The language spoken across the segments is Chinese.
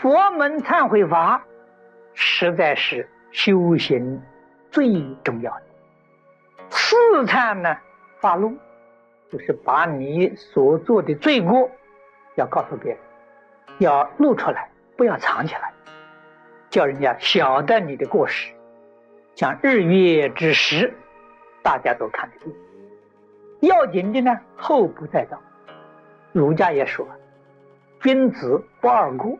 佛门忏悔法实在是修行最重要的。四忏呢，发露，就是把你所做的罪过要告诉别人，要露出来，不要藏起来，叫人家晓得你的过失。像日月之时，大家都看得见。要紧的呢，后不再造。儒家也说，君子不二过，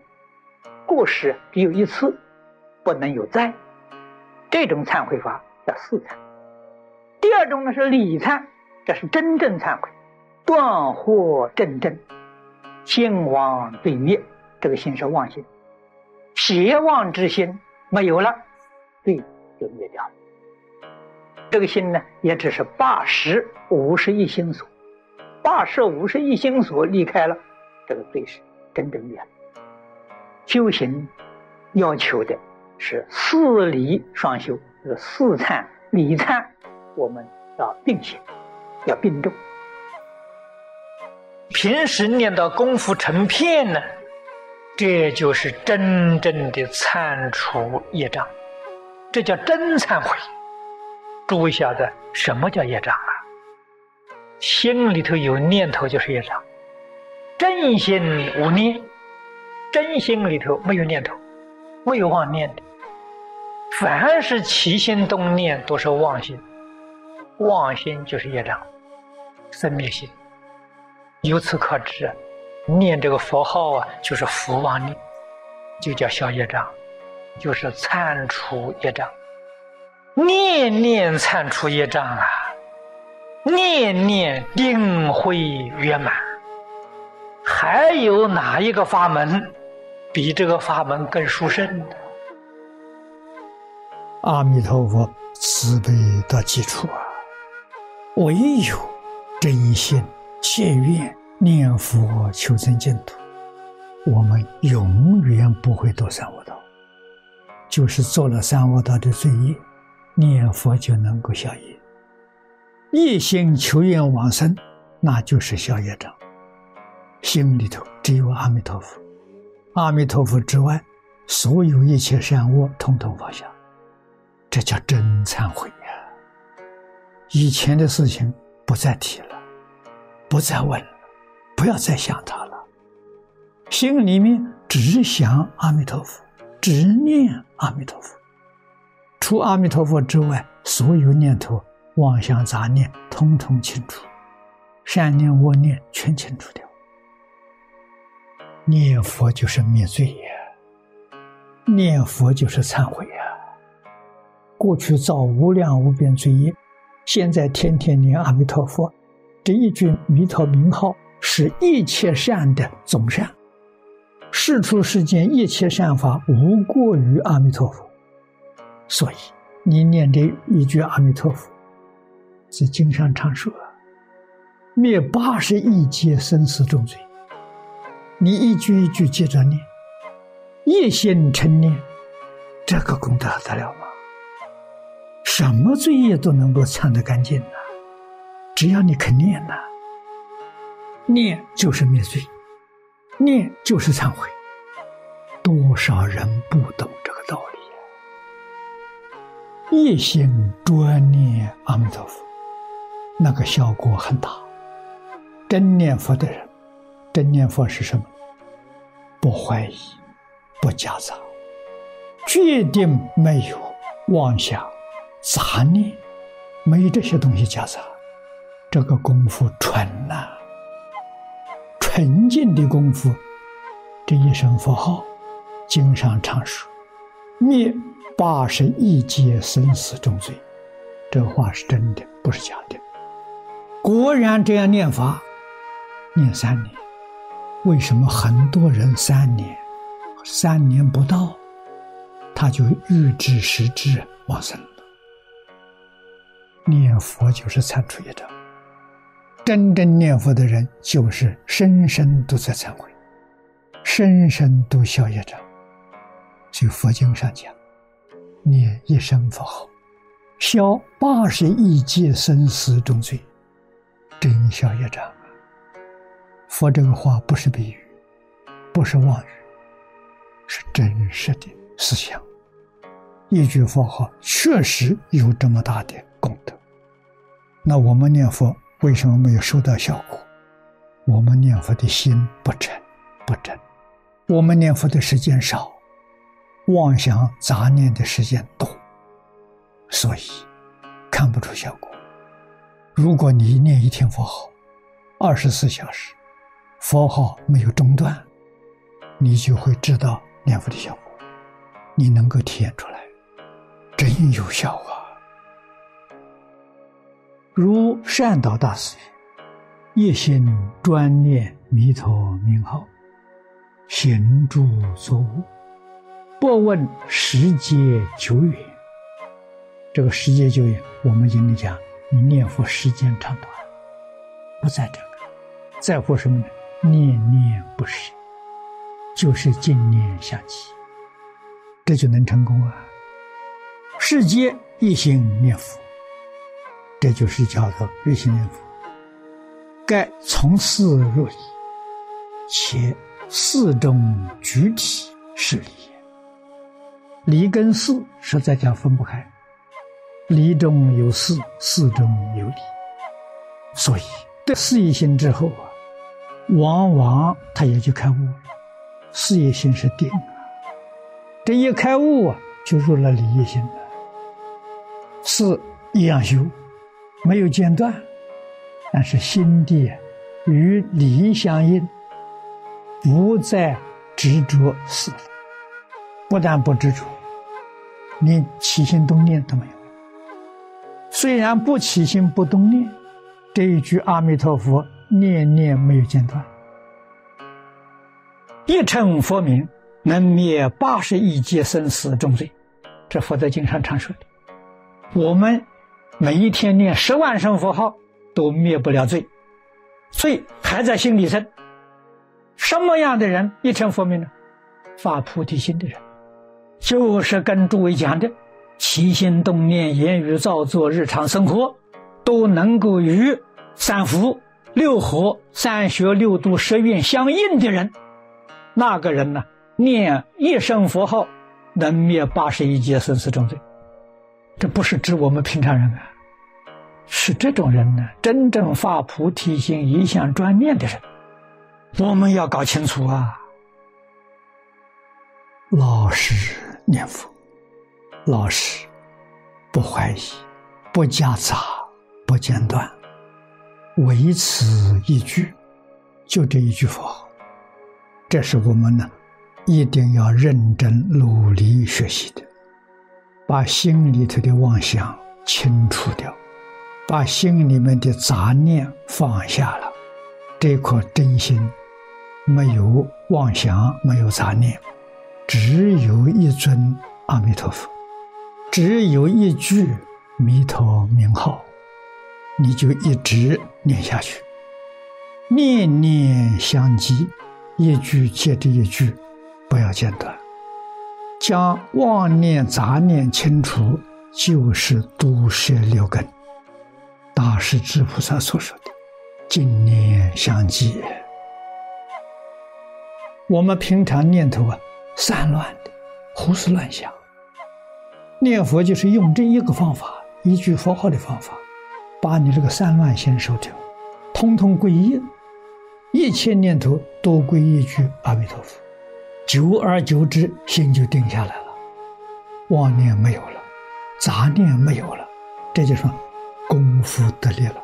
过失只有一次，不能有再。这种忏悔法叫四忏。第二种呢是礼忏，这是真正忏悔，断惑正正，心亡罪灭。这个心是妄心，邪妄之心没有了，罪就灭掉了。这个心呢，也只是八十五十一心所，八十五十一心所离开了，这个罪是真正灭了。修行要求的是四离双修，是四忏、离忏，我们要并行，要并重。平时念到功夫成片呢，这就是真正的忏除业障，这叫真忏悔。诸位晓得什么叫业障啊？心里头有念头就是业障，正心无念，真心里头没有念头，未妄念的，凡是起心动念都是妄心，妄心就是业障，生灭心。由此可知，念这个佛号啊，就是福妄念，就叫消业障，就是铲除业障。念念忏除业障啊，念念定会圆满。还有哪一个法门比这个法门更殊胜的？阿弥陀佛慈悲的基础啊！唯有真心切愿念佛求生净土，我们永远不会堕三恶道。就是做了三恶道的罪业。念佛就能够消业，一心求愿往生，那就是消业障。心里头只有阿弥陀佛，阿弥陀佛之外，所有一切善恶统统放下，这叫真忏悔呀！以前的事情不再提了，不再问了，不要再想他了，心里面只想阿弥陀佛，只念阿弥陀佛。除阿弥陀佛之外，所有念头、妄想、杂念，通通清除；善念、恶念全清除掉。念佛就是灭罪呀，念佛就是忏悔呀。过去造无量无边罪业，现在天天念阿弥陀佛，这一句弥陀名号是一切善的总善，世出世间一切善法无过于阿弥陀佛。所以，你念这一句阿弥陀佛，是经上常说，灭八十亿劫生死重罪。你一句一句接着念，一心成念，这个功德得了吗？什么罪业都能够忏得干净呢？只要你肯念呐，念就是灭罪，念就是忏悔。多少人不懂这个道理？一心专念阿弥陀佛，那个效果很大。真念佛的人，真念佛是什么？不怀疑，不夹杂，决定没有妄想、杂念，没有这些东西夹杂。这个功夫纯呐，纯净的功夫。这一声佛号，经上常说，灭。八十一劫生死重罪，这话是真的，不是假的。果然这样念法，念三年，为什么很多人三年、三年不到，他就预知时至往生了？念佛就是忏除业障，真正念佛的人就是生生都在忏悔，生生都消业障。所以佛经上讲。念一声佛号，消八十亿劫生死重罪，真消业障！佛这个话不是比喻，不是妄语，是真实的思想。一句佛号确实有这么大的功德。那我们念佛为什么没有收到效果？我们念佛的心不诚不真，我们念佛的时间少，妄想杂念的时间多，所以看不出效果。如果你念一天佛号，二十四小时，佛号没有中断，你就会知道念佛的效果，你能够体验出来，真有效啊！如善导大师：“一心专念弥陀名号，行诸所悟，不问时节久远。”这个时节久远，我们经里讲，你念佛时间长短，不在这个，在乎什么呢？念念不舍，就是净念相继，这就能成功啊！世界一心念佛。这就是叫做一心念佛，该从事入理，且四中具体是理。理跟事实在讲分不开，理中有事，事中有理，所以得事业心之后啊，往往他也就开悟了。事业心是定啊，这一开悟啊，就入了理业心了，是一样修。没有间断，但是心地与理相应，不再执着事。不但不执着，连起心动念都没有。虽然不起心不动念，这一句阿弥陀佛念念没有间断。一称佛名，能灭八十亿劫生死重罪，这佛在经上常说的。我们。每一天念十万声佛号都灭不了罪，罪还在心里生。什么样的人一成佛名呢？发菩提心的人，就是跟诸位讲的，起心动念、言语造作、日常生活，都能够与三福、六合、三学、六度、十愿相应的人。那个人呢，念一声佛号，能灭八十一劫生死重罪。这不是指我们平常人啊。是这种人呢，真正发菩提心、一向专念的人，我们要搞清楚啊！老实念佛，老实，不怀疑，不夹杂，不间断，唯此一句，就这一句佛号，这是我们呢一定要认真努力学习的，把心里头的妄想清除掉。把心里面的杂念放下了，这颗真心没有妄想，没有杂念，只有一尊阿弥陀佛，只有一句弥陀名号，你就一直念下去，念念相继，一句接着一句，不要间断，将妄念杂念清除，就是毒舌六根。大势至菩萨所说的“净念相继”，我们平常念头啊散乱的，胡思乱想。念佛就是用这一个方法，一句佛号的方法，把你这个三乱心收掉，通通归一，一切念头都归一句阿弥陀佛，久而久之，心就定下来了，妄念没有了，杂念没有了，这就说。功夫得力了。